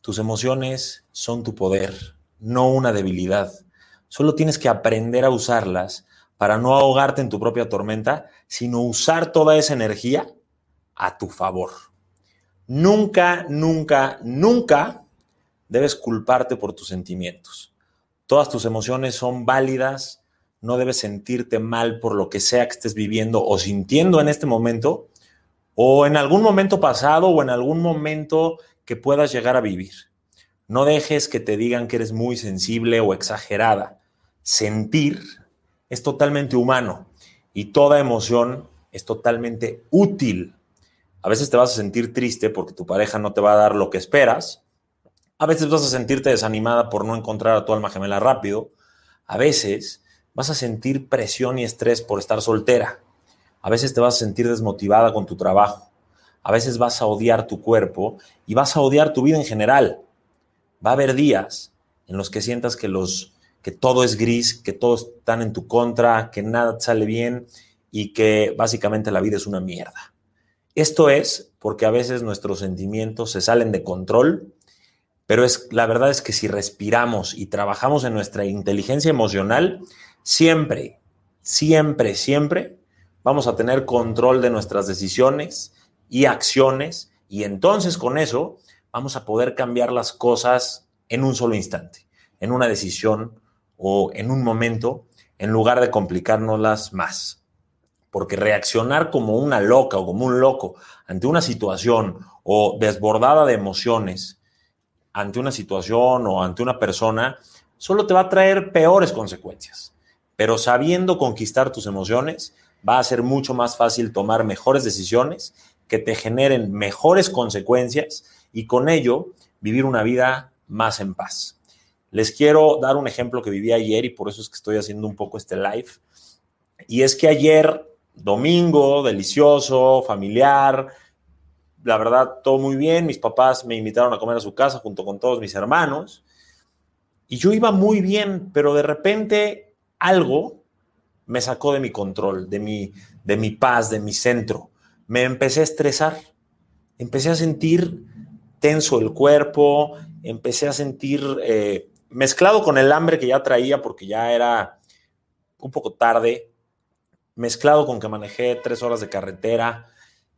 Tus emociones son tu poder, no una debilidad. Solo tienes que aprender a usarlas para no ahogarte en tu propia tormenta, sino usar toda esa energía a tu favor. Nunca, nunca, nunca debes culparte por tus sentimientos. Todas tus emociones son válidas, no debes sentirte mal por lo que sea que estés viviendo o sintiendo en este momento, o en algún momento pasado o en algún momento que puedas llegar a vivir. No dejes que te digan que eres muy sensible o exagerada. Sentir es totalmente humano y toda emoción es totalmente útil. A veces te vas a sentir triste porque tu pareja no te va a dar lo que esperas. A veces vas a sentirte desanimada por no encontrar a tu alma gemela rápido. A veces vas a sentir presión y estrés por estar soltera. A veces te vas a sentir desmotivada con tu trabajo. A veces vas a odiar tu cuerpo y vas a odiar tu vida en general. Va a haber días en los que sientas que los que todo es gris, que todos están en tu contra, que nada sale bien y que básicamente la vida es una mierda. Esto es porque a veces nuestros sentimientos se salen de control, pero es la verdad es que si respiramos y trabajamos en nuestra inteligencia emocional, siempre, siempre, siempre vamos a tener control de nuestras decisiones, y acciones y entonces con eso vamos a poder cambiar las cosas en un solo instante, en una decisión o en un momento, en lugar de complicárnoslas más. Porque reaccionar como una loca o como un loco ante una situación o desbordada de emociones ante una situación o ante una persona, solo te va a traer peores consecuencias. Pero sabiendo conquistar tus emociones, va a ser mucho más fácil tomar mejores decisiones que te generen mejores consecuencias y con ello vivir una vida más en paz. Les quiero dar un ejemplo que viví ayer y por eso es que estoy haciendo un poco este live. Y es que ayer, domingo, delicioso, familiar, la verdad, todo muy bien. Mis papás me invitaron a comer a su casa junto con todos mis hermanos. Y yo iba muy bien, pero de repente algo me sacó de mi control, de mi, de mi paz, de mi centro me empecé a estresar, empecé a sentir tenso el cuerpo, empecé a sentir, eh, mezclado con el hambre que ya traía porque ya era un poco tarde, mezclado con que manejé tres horas de carretera,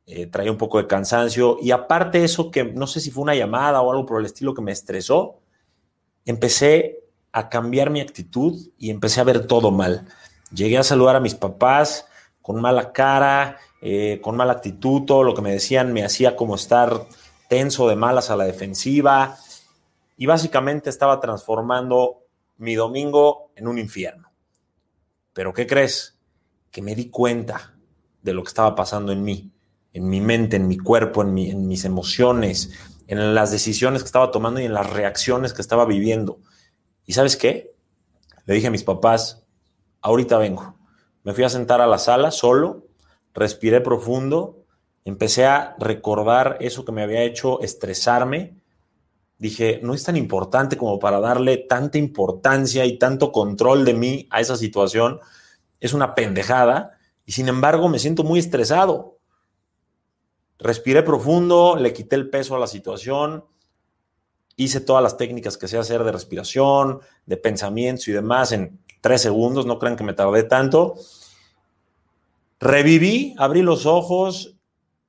eh, traía un poco de cansancio y aparte eso que no sé si fue una llamada o algo por el estilo que me estresó, empecé a cambiar mi actitud y empecé a ver todo mal. Llegué a saludar a mis papás con mala cara, eh, con mala actitud, lo que me decían me hacía como estar tenso de malas a la defensiva y básicamente estaba transformando mi domingo en un infierno. Pero ¿qué crees? Que me di cuenta de lo que estaba pasando en mí, en mi mente, en mi cuerpo, en, en mis emociones, en las decisiones que estaba tomando y en las reacciones que estaba viviendo. ¿Y sabes qué? Le dije a mis papás, ahorita vengo. Me fui a sentar a la sala solo respiré profundo, empecé a recordar eso que me había hecho estresarme. Dije, no es tan importante como para darle tanta importancia y tanto control de mí a esa situación. Es una pendejada y sin embargo me siento muy estresado. Respiré profundo, le quité el peso a la situación, hice todas las técnicas que sé hacer de respiración, de pensamientos y demás en tres segundos, no crean que me tardé tanto Reviví, abrí los ojos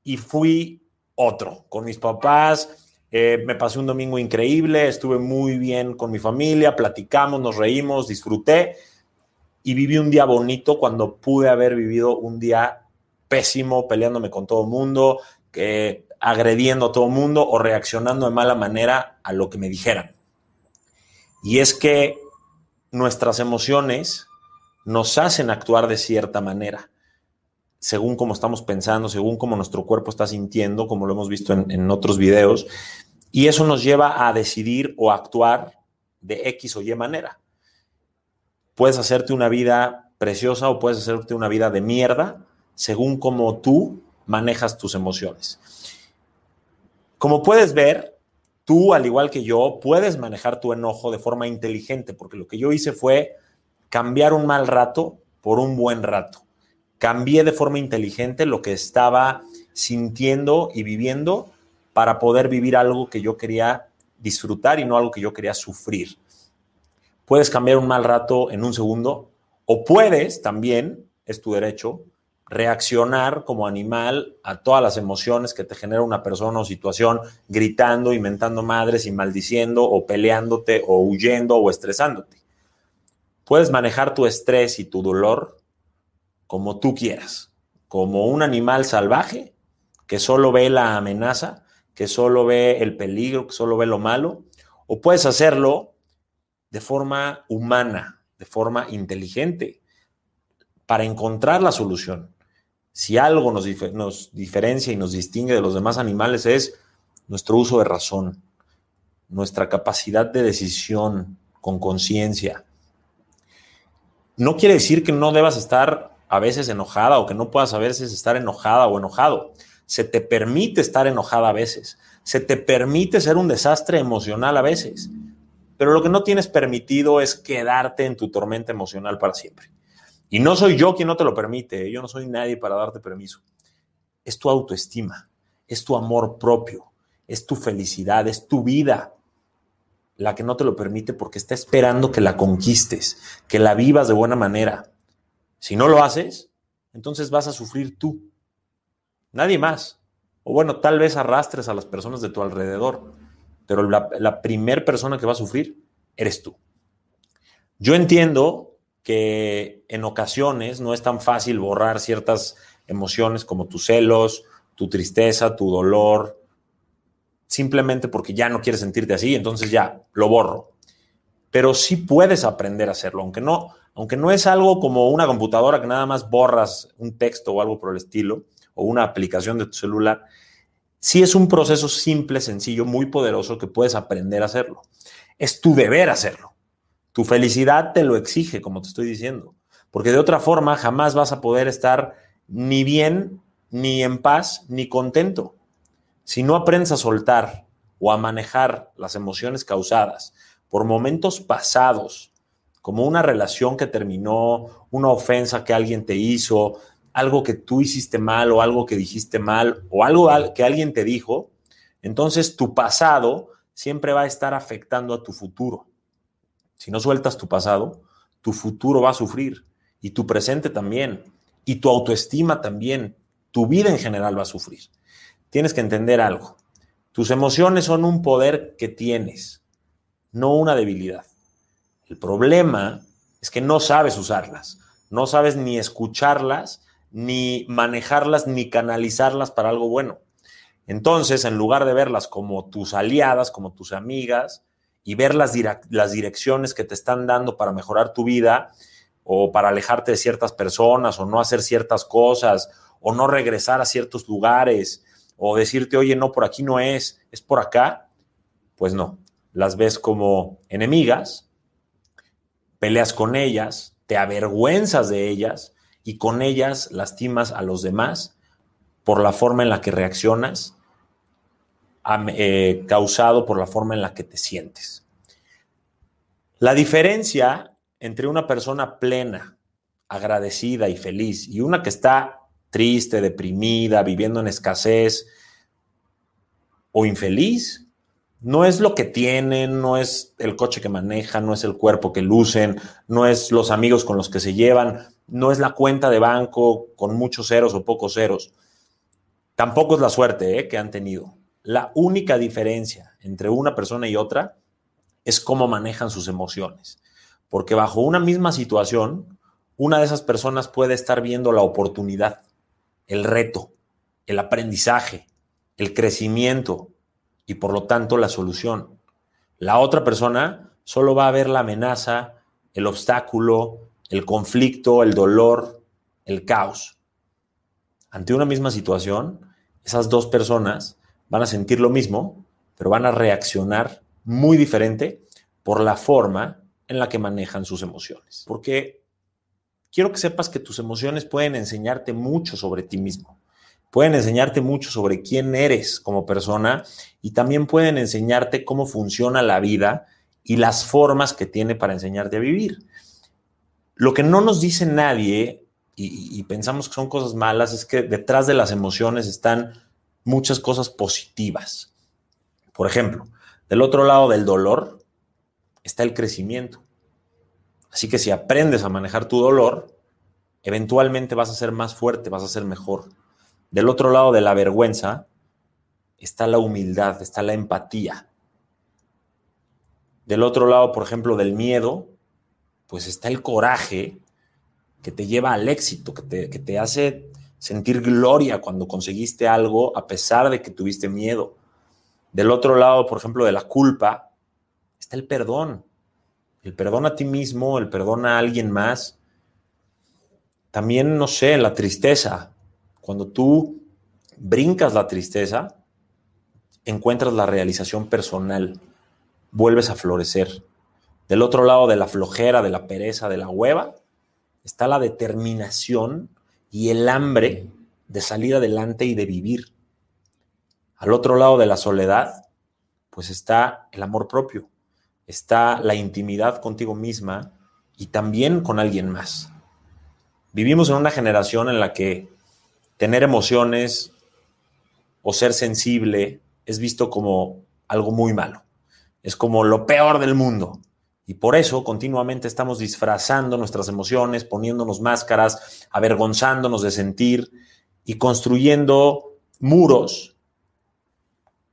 y fui otro, con mis papás. Eh, me pasé un domingo increíble, estuve muy bien con mi familia, platicamos, nos reímos, disfruté y viví un día bonito cuando pude haber vivido un día pésimo, peleándome con todo el mundo, agrediendo a todo el mundo o reaccionando de mala manera a lo que me dijeran. Y es que nuestras emociones nos hacen actuar de cierta manera según cómo estamos pensando, según cómo nuestro cuerpo está sintiendo, como lo hemos visto en, otros videos, y eso nos lleva a decidir o actuar de X o Y manera. Puedes hacerte una vida preciosa o puedes hacerte una vida de mierda según cómo tú manejas tus emociones. Como puedes ver, tú, al igual que yo, puedes manejar tu enojo de forma inteligente, porque lo que yo hice fue cambiar un mal rato por un buen rato cambié de forma inteligente lo que estaba sintiendo y viviendo para poder vivir algo que yo quería disfrutar y no algo que yo quería sufrir. Puedes cambiar un mal rato en un segundo o puedes también, es tu derecho, reaccionar como animal a todas las emociones que te genera una persona o situación, gritando, inventando madres y maldiciendo o peleándote o huyendo o estresándote. Puedes manejar tu estrés y tu dolor como tú quieras, como un animal salvaje que solo ve la amenaza, que solo ve el peligro, que solo ve lo malo, o puedes hacerlo de forma humana, de forma inteligente, para encontrar la solución. Si algo nos, diferencia y nos distingue de los demás animales es nuestro uso de razón, nuestra capacidad de decisión con conciencia. No quiere decir que no debas estar a veces enojada o que no puedas a veces estar enojada o enojado. Se te permite estar enojada a veces. Se te permite ser un desastre emocional a veces. Pero lo que no tienes permitido es quedarte en tu tormenta emocional para siempre. Y no soy yo quien no te lo permite, ¿eh? yo no soy nadie para darte permiso. Es tu autoestima, es tu amor propio, es tu felicidad, es tu vida la que no te lo permite porque está esperando que la conquistes, que la vivas de buena manera. Si no lo haces, entonces vas a sufrir tú, nadie más. O bueno, tal vez arrastres a las personas de tu alrededor, pero la, la primer persona que va a sufrir eres tú. Yo entiendo que en ocasiones no es tan fácil borrar ciertas emociones como tus celos, tu tristeza, tu dolor, simplemente porque ya no quieres sentirte así, entonces ya lo borro. Pero sí puedes aprender a hacerlo, aunque no, aunque no es algo como una computadora que nada más borras un texto o algo por el estilo, o una aplicación de tu celular, sí es un proceso simple, sencillo, muy poderoso que puedes aprender a hacerlo. Es tu deber hacerlo. Tu felicidad te lo exige, como te estoy diciendo, porque de otra forma jamás vas a poder estar ni bien, ni en paz, ni contento. Si no aprendes a soltar o a manejar las emociones causadas por momentos pasados, como una relación que terminó, una ofensa que alguien te hizo, algo que tú hiciste mal o algo que dijiste mal o algo que alguien te dijo, entonces tu pasado siempre va a estar afectando a tu futuro. Si no sueltas tu pasado, tu futuro va a sufrir y tu presente también y tu autoestima también, tu vida en general va a sufrir tienes que entender algo. Tus emociones son un poder que tienes, no una debilidad. El problema es que no sabes usarlas, no sabes ni escucharlas, ni manejarlas, ni canalizarlas para algo bueno. Entonces, en lugar de verlas como tus aliadas, como tus amigas, y ver las, direcciones que te están dando para mejorar tu vida, o para alejarte de ciertas personas, o no hacer ciertas cosas, o no regresar a ciertos lugares, o decirte, oye, no, por aquí no es, es por acá, pues no, las ves como enemigas, peleas con ellas, te avergüenzas de ellas y con ellas lastimas a los demás por la forma en la que reaccionas, eh, causado por la forma en la que te sientes. La diferencia entre una persona plena, agradecida y feliz y una que está triste, deprimida, viviendo en escasez o infeliz. No es lo que tienen, no es el coche que manejan, no es el cuerpo que lucen, no es los amigos con los que se llevan, no es la cuenta de banco con muchos ceros o pocos ceros. Tampoco es la suerte ¿eh? que han tenido. La única diferencia entre una persona y otra es cómo manejan sus emociones. Porque bajo una misma situación, una de esas personas puede estar viendo la oportunidad el reto, el aprendizaje, el crecimiento y por lo tanto la solución. La otra persona solo va a ver la amenaza, el obstáculo, el conflicto, el dolor, el caos. Ante una misma situación, esas dos personas van a sentir lo mismo, pero van a reaccionar muy diferente por la forma en la que manejan sus emociones. Porque quiero que sepas que tus emociones pueden enseñarte mucho sobre ti mismo. Pueden enseñarte mucho sobre quién eres como persona y también pueden enseñarte cómo funciona la vida y las formas que tiene para enseñarte a vivir. Lo que no nos dice nadie y, pensamos que son cosas malas es que detrás de las emociones están muchas cosas positivas. Por ejemplo, Del otro lado del dolor está el crecimiento. Así que si aprendes a manejar tu dolor, eventualmente vas a ser más fuerte, vas a ser mejor. Del otro lado de la vergüenza está la humildad, está la empatía. Del otro lado, por ejemplo, del miedo, pues está el coraje que te lleva al éxito, que te, que te hace sentir gloria cuando conseguiste algo a pesar de que tuviste miedo. Del otro lado, por ejemplo, de la culpa, está el perdón. El perdón a ti mismo, el perdón a alguien más. También, no sé, la tristeza. Cuando tú brincas la tristeza, encuentras la realización personal, vuelves a florecer. Del otro lado de la flojera, de la pereza, de la hueva, está la determinación y el hambre de salir adelante y de vivir. Al otro lado de la soledad, pues está el amor propio, está la intimidad contigo misma y también con alguien más. Vivimos en una generación en la que tener emociones o ser sensible es visto como algo muy malo. Es como lo peor del mundo. Y por eso continuamente estamos disfrazando nuestras emociones, poniéndonos máscaras, avergonzándonos de sentir y construyendo muros,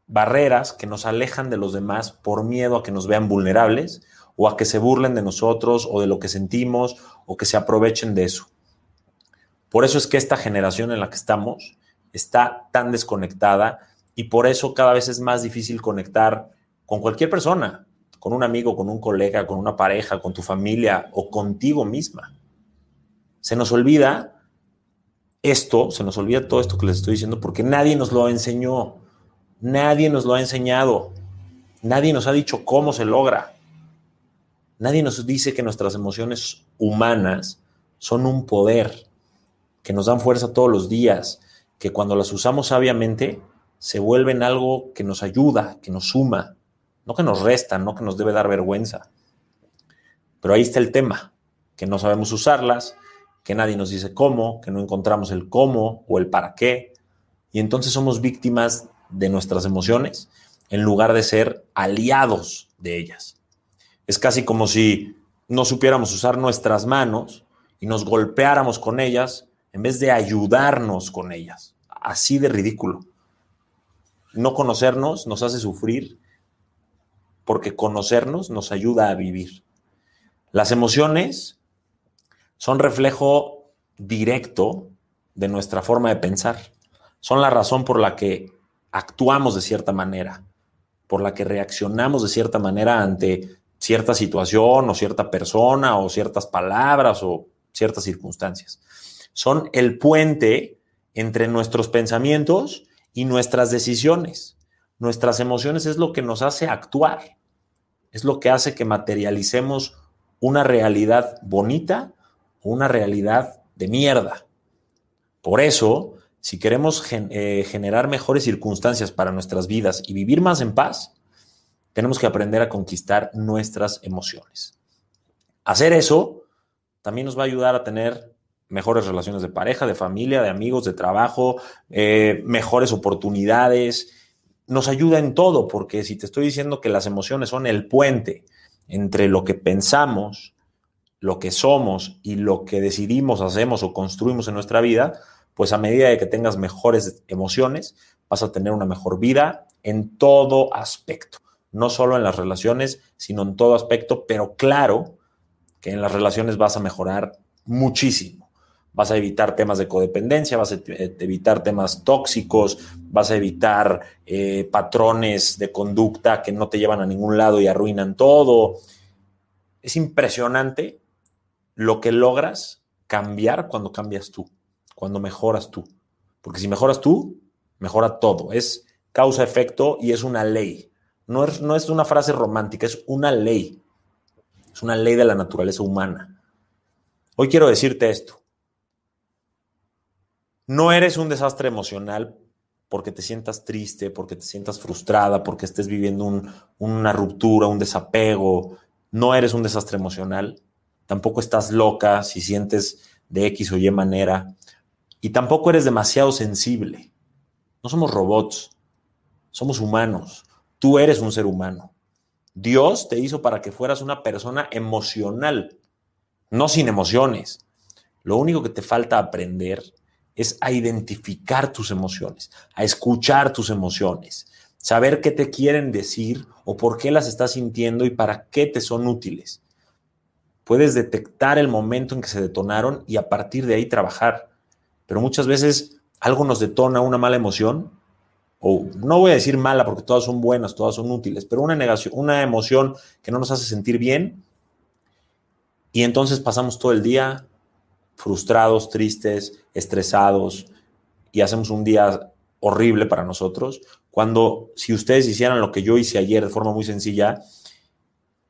barreras que nos alejan de los demás por miedo a que nos vean vulnerables o a que se burlen de nosotros o de lo que sentimos o que se aprovechen de eso. Por eso es que esta generación en la que estamos está tan desconectada y por eso cada vez es más difícil conectar con cualquier persona, con un amigo, con un colega, con una pareja, con tu familia o contigo misma. Se nos olvida esto, se nos olvida todo esto que les estoy diciendo porque nadie nos lo enseñó, nadie nos lo ha enseñado, nadie nos ha dicho cómo se logra. Nadie nos dice que nuestras emociones humanas son un poder, que nos dan fuerza todos los días, que cuando las usamos sabiamente se vuelven algo que nos ayuda, que nos suma, no que nos resta, no que nos debe dar vergüenza. Pero ahí está el tema, que no sabemos usarlas, que nadie nos dice cómo, que no encontramos el cómo o el para qué, y entonces somos víctimas de nuestras emociones en lugar de ser aliados de ellas. Es casi como si no supiéramos usar nuestras manos y nos golpeáramos con ellas en vez de ayudarnos con ellas. Así de ridículo. No conocernos nos hace sufrir porque conocernos nos ayuda a vivir. Las emociones son reflejo directo de nuestra forma de pensar. Son la razón por la que actuamos de cierta manera, por la que reaccionamos de cierta manera ante cierta situación o cierta persona o ciertas palabras o ciertas circunstancias. Son el puente entre nuestros pensamientos y nuestras decisiones. Nuestras emociones es lo que nos hace actuar es lo que hace que materialicemos una realidad bonita o una realidad de mierda. Por eso, si queremos eh, generar mejores circunstancias para nuestras vidas y vivir más en paz, tenemos que aprender a conquistar nuestras emociones. Hacer eso también nos va a ayudar a tener mejores relaciones de pareja, de familia, de amigos, de trabajo, eh, mejores oportunidades, nos ayuda en todo, porque si te estoy diciendo que las emociones son el puente entre lo que pensamos, lo que somos y lo que decidimos, hacemos o construimos en nuestra vida, pues a medida de que tengas mejores emociones, vas a tener una mejor vida en todo aspecto, no solo en las relaciones, sino en todo aspecto, pero claro que en las relaciones vas a mejorar muchísimo vas a evitar temas de codependencia, vas a eh, evitar temas tóxicos, vas a evitar eh, patrones de conducta que no te llevan a ningún lado y arruinan todo. Es impresionante lo que logras cambiar cuando cambias tú, cuando mejoras tú. Porque si mejoras tú, mejora todo. Es causa-efecto y es una ley. No es, no es una frase romántica, es una ley. Es una ley de la naturaleza humana. Hoy quiero decirte esto no eres un desastre emocional porque te sientas triste, porque te sientas frustrada, porque estés viviendo una ruptura, un desapego. No eres un desastre emocional. Tampoco estás loca si sientes de X o Y manera. Y tampoco eres demasiado sensible. No somos robots, somos humanos. Tú eres un ser humano. Dios te hizo para que fueras una persona emocional, no sin emociones. Lo único que te falta aprender es a identificar tus emociones, a escuchar tus emociones, saber qué te quieren decir o por qué las estás sintiendo y para qué te son útiles. Puedes detectar el momento en que se detonaron y a partir de ahí trabajar. Pero muchas veces algo nos detona una mala emoción, o no voy a decir mala porque todas son buenas, todas son útiles, pero una negación, una emoción que no nos hace sentir bien y entonces pasamos todo el día frustrados, tristes, estresados y hacemos un día horrible para nosotros, cuando si ustedes hicieran lo que yo hice ayer de forma muy sencilla,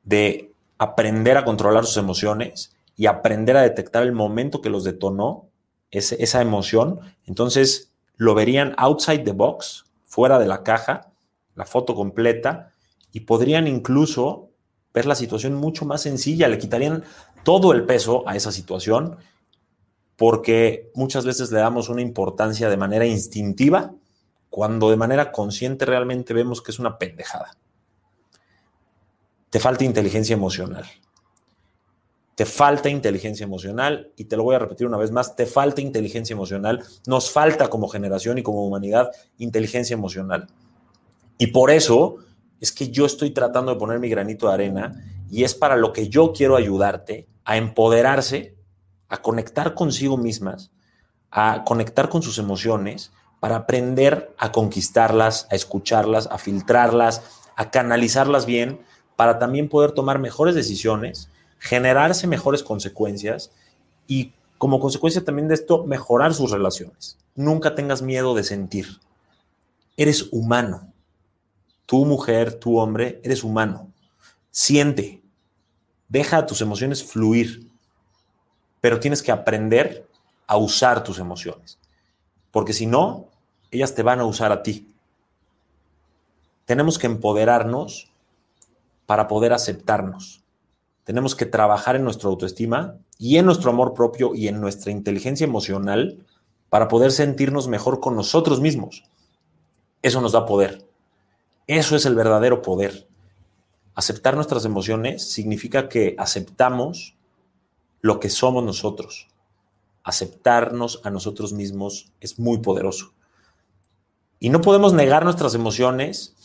de aprender a controlar sus emociones y aprender a detectar el momento que los detonó, ese, esa emoción, entonces lo verían outside the box, fuera de la caja, la foto completa, y podrían incluso ver la situación mucho más sencilla, le quitarían todo el peso a esa situación porque muchas veces le damos una importancia de manera instintiva cuando de manera consciente realmente vemos que es una pendejada. Te falta inteligencia emocional. Te falta inteligencia emocional y te lo voy a repetir una vez más, te falta inteligencia emocional. Nos falta como generación y como humanidad inteligencia emocional. Y por eso es que yo estoy tratando de poner mi granito de arena y es para lo que yo quiero ayudarte a empoderarse a conectar consigo mismas, a conectar con sus emociones, para aprender a conquistarlas, a escucharlas, a filtrarlas, a canalizarlas bien, para también poder tomar mejores decisiones, generarse mejores consecuencias y como consecuencia también de esto, mejorar sus relaciones. Nunca tengas miedo de sentir. Eres humano. Tu mujer, tu hombre, eres humano. Siente. Deja tus emociones fluir pero tienes que aprender a usar tus emociones, porque si no, ellas te van a usar a ti. Tenemos que empoderarnos para poder aceptarnos. Tenemos que trabajar en nuestra autoestima y en nuestro amor propio y en nuestra inteligencia emocional para poder sentirnos mejor con nosotros mismos. Eso nos da poder. Eso es el verdadero poder. Aceptar nuestras emociones significa que aceptamos lo que somos nosotros. Aceptarnos a nosotros mismos es muy poderoso. Y no podemos negar nuestras emociones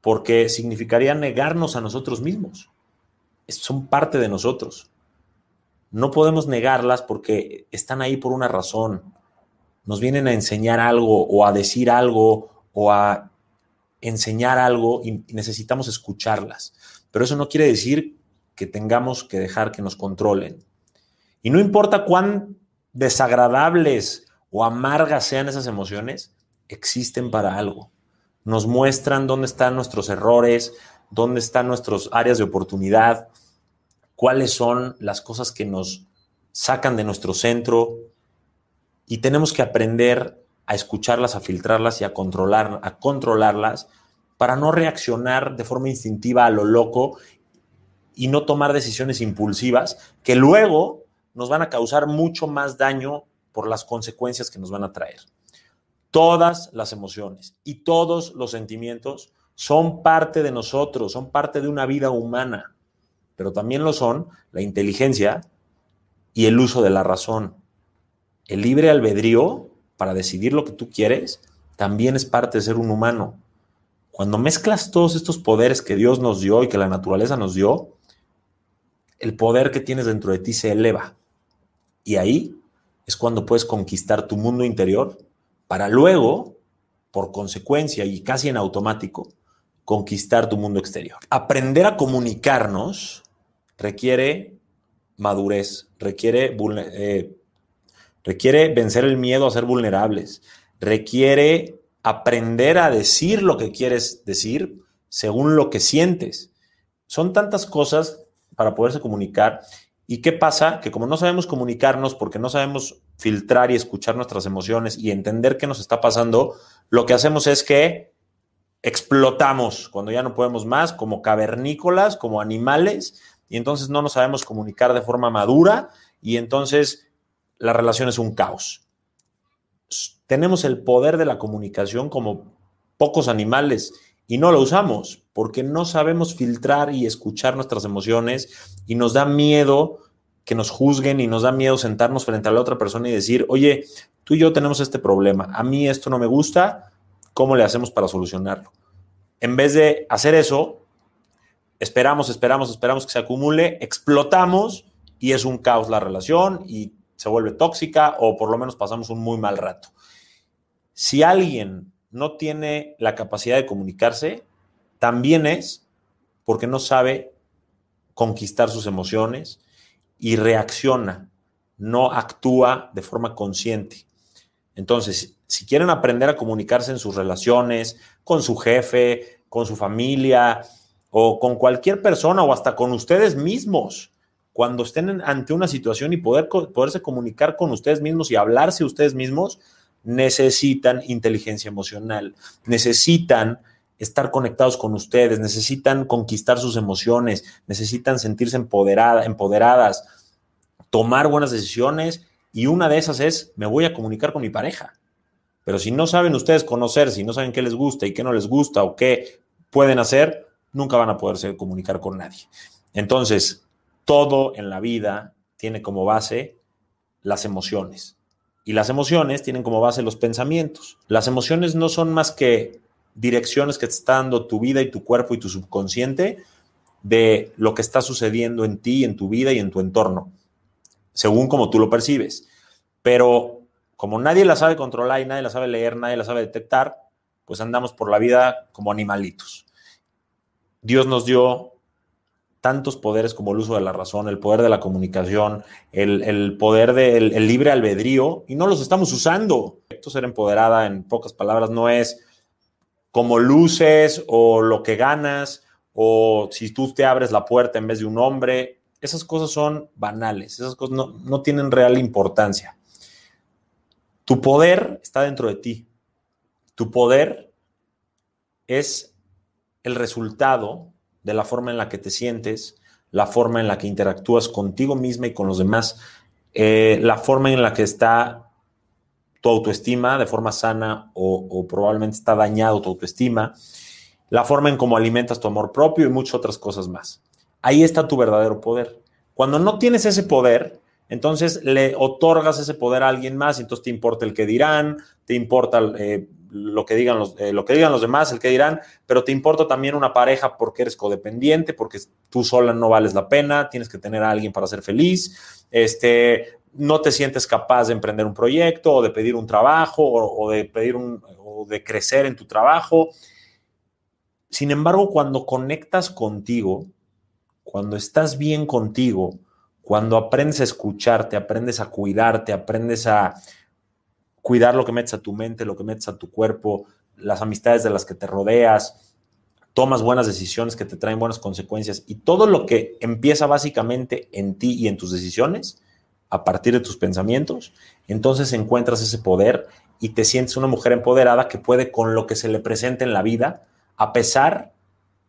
porque significaría negarnos a nosotros mismos. Son parte de nosotros. No podemos negarlas porque están ahí por una razón. Nos vienen a enseñar algo o a decir algo o a enseñar algo y necesitamos escucharlas. Pero eso no quiere decir que tengamos que dejar que nos controlen. Y no importa cuán desagradables o amargas sean esas emociones, existen para algo. Nos muestran dónde están nuestros errores, dónde están nuestras áreas de oportunidad, cuáles son las cosas que nos sacan de nuestro centro y tenemos que aprender a escucharlas, a filtrarlas y a controlar, a controlarlas para no reaccionar de forma instintiva a lo loco y no tomar decisiones impulsivas que luego nos van a causar mucho más daño por las consecuencias que nos van a traer. Todas las emociones y todos los sentimientos son parte de nosotros, son parte de una vida humana, pero también lo son la inteligencia y el uso de la razón. El libre albedrío para decidir lo que tú quieres también es parte de ser un humano. Cuando mezclas todos estos poderes que Dios nos dio y que la naturaleza nos dio, el poder que tienes dentro de ti se eleva. Y ahí es cuando puedes conquistar tu mundo interior para luego, por consecuencia y casi en automático, conquistar tu mundo exterior. Aprender a comunicarnos requiere madurez, requiere, eh, requiere vencer el miedo a ser vulnerables, requiere aprender a decir lo que quieres decir según lo que sientes. Son tantas cosas para poderse comunicar ¿Y qué pasa? Que como no sabemos comunicarnos porque no sabemos filtrar y escuchar nuestras emociones y entender qué nos está pasando, lo que hacemos es que explotamos cuando ya no podemos más, como cavernícolas, como animales, y entonces no nos sabemos comunicar de forma madura y entonces la relación es un caos. Tenemos el poder de la comunicación como pocos animales y no lo usamos porque no sabemos filtrar y escuchar nuestras emociones y nos da miedo que nos juzguen y nos da miedo sentarnos frente a la otra persona y decir, oye, tú y yo tenemos este problema, a mí esto no me gusta, ¿cómo le hacemos para solucionarlo? En vez de hacer eso, esperamos, esperamos, esperamos que se acumule, explotamos y es un caos la relación y se vuelve tóxica o por lo menos pasamos un muy mal rato. Si alguien no tiene la capacidad de comunicarse, también es porque no sabe conquistar sus emociones y reacciona, no actúa de forma consciente. Entonces, si quieren aprender a comunicarse en sus relaciones, con su jefe, con su familia o con cualquier persona o hasta con ustedes mismos, cuando estén ante una situación y poder, poderse comunicar con ustedes mismos y hablarse ustedes mismos, necesitan inteligencia emocional, necesitan estar conectados con ustedes, necesitan conquistar sus emociones, necesitan sentirse empoderada, empoderadas, tomar buenas decisiones y una de esas es, me voy a comunicar con mi pareja. Pero si no saben ustedes conocer, si no saben qué les gusta y qué no les gusta o qué pueden hacer, nunca van a poderse comunicar con nadie. Entonces, todo en la vida tiene como base las emociones. Y las emociones tienen como base los pensamientos. Las emociones no son más que direcciones que te está dando tu vida y tu cuerpo y tu subconsciente de lo que está sucediendo en ti, en tu vida y en tu entorno, según como tú lo percibes. Pero como nadie la sabe controlar y nadie la sabe leer, nadie la sabe detectar, pues andamos por la vida como animalitos. Dios nos dio tantos poderes como el uso de la razón, el poder de la comunicación, el, poder del libre albedrío, y no los estamos usando. Esto ser empoderada, en pocas palabras, no es como luces o lo que ganas, o si tú te abres la puerta en vez de un hombre. Esas cosas son banales, esas cosas no, no tienen real importancia. Tu poder está dentro de ti. Tu poder es el resultado de la forma en la que te sientes, la forma en la que interactúas contigo misma y con los demás, eh, la forma en la que está tu autoestima de forma sana o, probablemente está dañado tu autoestima, la forma en cómo alimentas tu amor propio y muchas otras cosas más. Ahí está tu verdadero poder. Cuando no tienes ese poder, entonces le otorgas ese poder a alguien más, entonces te importa el que dirán, te importa eh, lo que digan los, eh, lo que digan los demás, el que dirán, pero te importa también una pareja porque eres codependiente, porque tú sola no vales la pena, tienes que tener a alguien para ser feliz, este, no te sientes capaz de emprender un proyecto o de pedir un trabajo o, de pedir un, o de crecer en tu trabajo. Sin embargo, cuando conectas contigo, cuando estás bien contigo, cuando aprendes a escucharte, aprendes a cuidarte, aprendes a cuidar lo que metes a tu mente, lo que metes a tu cuerpo, las amistades de las que te rodeas, tomas buenas decisiones que te traen buenas consecuencias y todo lo que empieza básicamente en ti y en tus decisiones, a partir de tus pensamientos, entonces encuentras ese poder y te sientes una mujer empoderada que puede con lo que se le presente en la vida, a pesar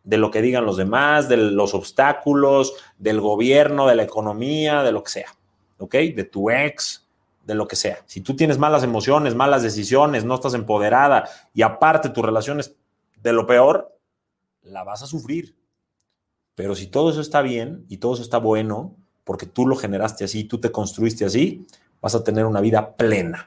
de lo que digan los demás, de los obstáculos, del gobierno, de la economía, de lo que sea, ¿ok? De tu ex, de lo que sea. Si tú tienes malas emociones, malas decisiones, no estás empoderada y aparte tu relación es de lo peor, la vas a sufrir. Pero si todo eso está bien y todo eso está bueno, porque tú lo generaste así, tú te construiste así, vas a tener una vida plena.